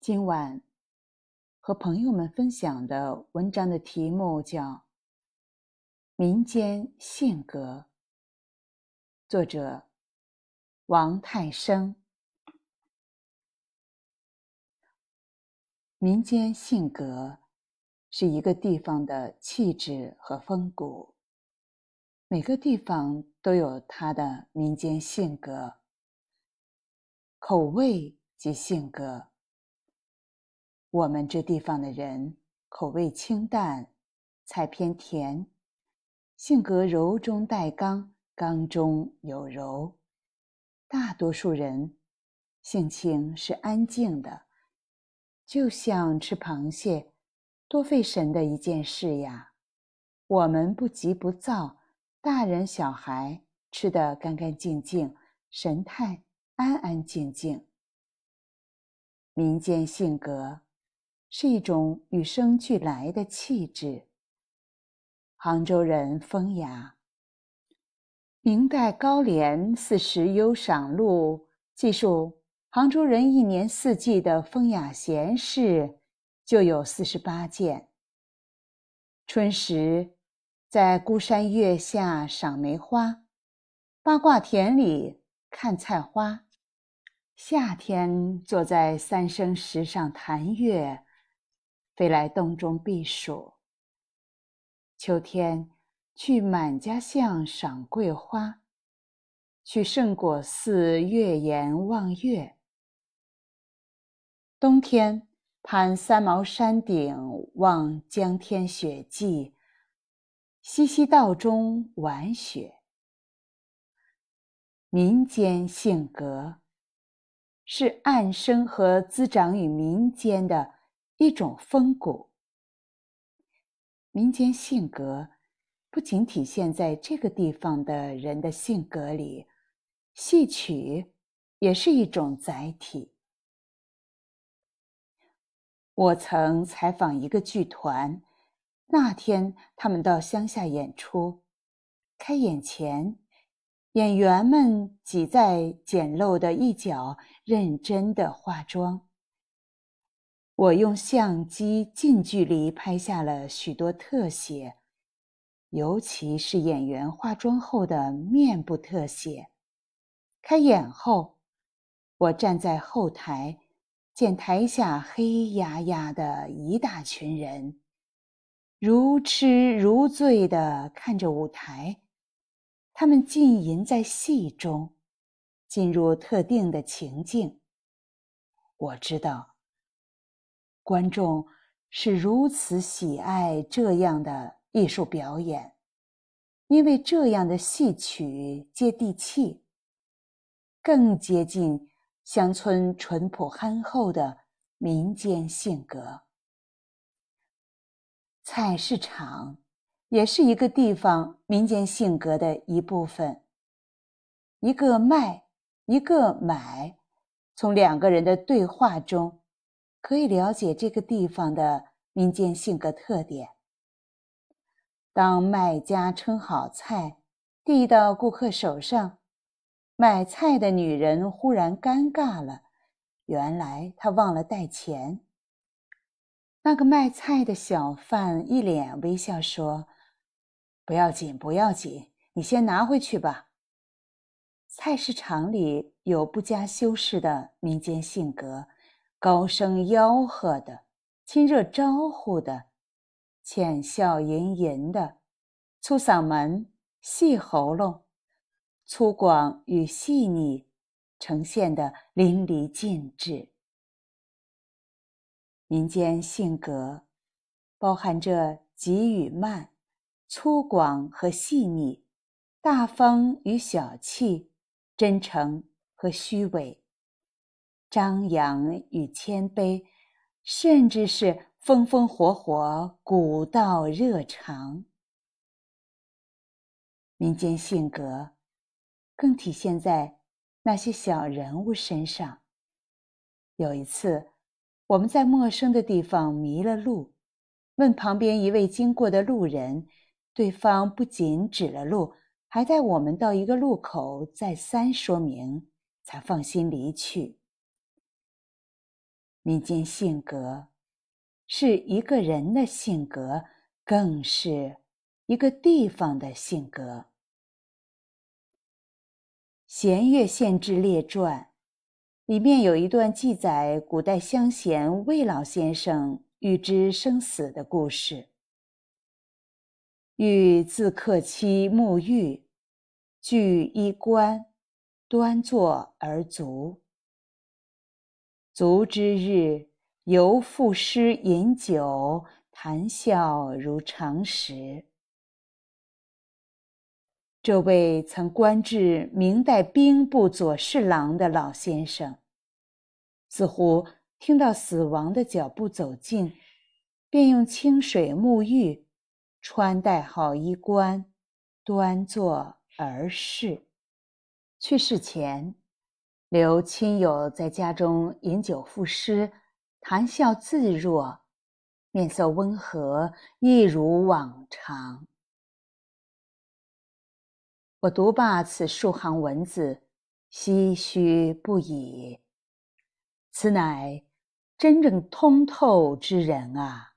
今晚和朋友们分享的文章的题目叫《民间性格》，作者王泰生。民间性格是一个地方的气质和风骨，每个地方都有它的民间性格，口味及性格。我们这地方的人口味清淡，菜偏甜，性格柔中带刚，刚中有柔。大多数人性情是安静的，就像吃螃蟹，多费神的一件事呀。我们不急不躁，大人小孩吃得干干净净，神态安安静静。民间性格。是一种与生俱来的气质。杭州人风雅。明代高廉《四时幽赏录》记述，杭州人一年四季的风雅闲事就有四十八件。春时，在孤山月下赏梅花；八卦田里看菜花；夏天坐在三生石上谈月。飞来洞中避暑。秋天去满家巷赏桂花，去圣果寺月岩望月。冬天攀三毛山顶望江天雪霁，西溪道中玩雪。民间性格是暗生和滋长于民间的。一种风骨，民间性格不仅体现在这个地方的人的性格里，戏曲也是一种载体。我曾采访一个剧团，那天他们到乡下演出，开演前，演员们挤在简陋的一角，认真的化妆。我用相机近距离拍下了许多特写，尤其是演员化妆后的面部特写。开演后，我站在后台，见台下黑压压的一大群人，如痴如醉地看着舞台，他们浸淫在戏中，进入特定的情境。我知道。观众是如此喜爱这样的艺术表演，因为这样的戏曲接地气，更接近乡村淳朴憨厚的民间性格。菜市场也是一个地方民间性格的一部分。一个卖，一个买，从两个人的对话中。可以了解这个地方的民间性格特点。当卖家称好菜递到顾客手上，买菜的女人忽然尴尬了，原来她忘了带钱。那个卖菜的小贩一脸微笑说：“不要紧，不要紧，你先拿回去吧。”菜市场里有不加修饰的民间性格。高声吆喝的，亲热招呼的，浅笑吟吟的，粗嗓门，细喉咙，粗犷与细腻，呈现的淋漓尽致。民间性格包含着急与慢，粗犷和细腻，大方与小气，真诚和虚伪。张扬与谦卑，甚至是风风火火、古道热肠。民间性格更体现在那些小人物身上。有一次，我们在陌生的地方迷了路，问旁边一位经过的路人，对方不仅指了路，还带我们到一个路口再三说明，才放心离去。民间性格，是一个人的性格，更是一个地方的性格。《弦乐县志列传》里面有一段记载古代乡贤魏老先生预知生死的故事。欲自克妻沐浴，具衣冠，端坐而足。卒之日，犹赋诗饮酒，谈笑如常时。这位曾官至明代兵部左侍郎的老先生，似乎听到死亡的脚步走近，便用清水沐浴，穿戴好衣冠，端坐而逝。去世前，留亲友在家中饮酒赋诗，谈笑自若，面色温和，一如往常。我读罢此数行文字，唏嘘不已。此乃真正通透之人啊！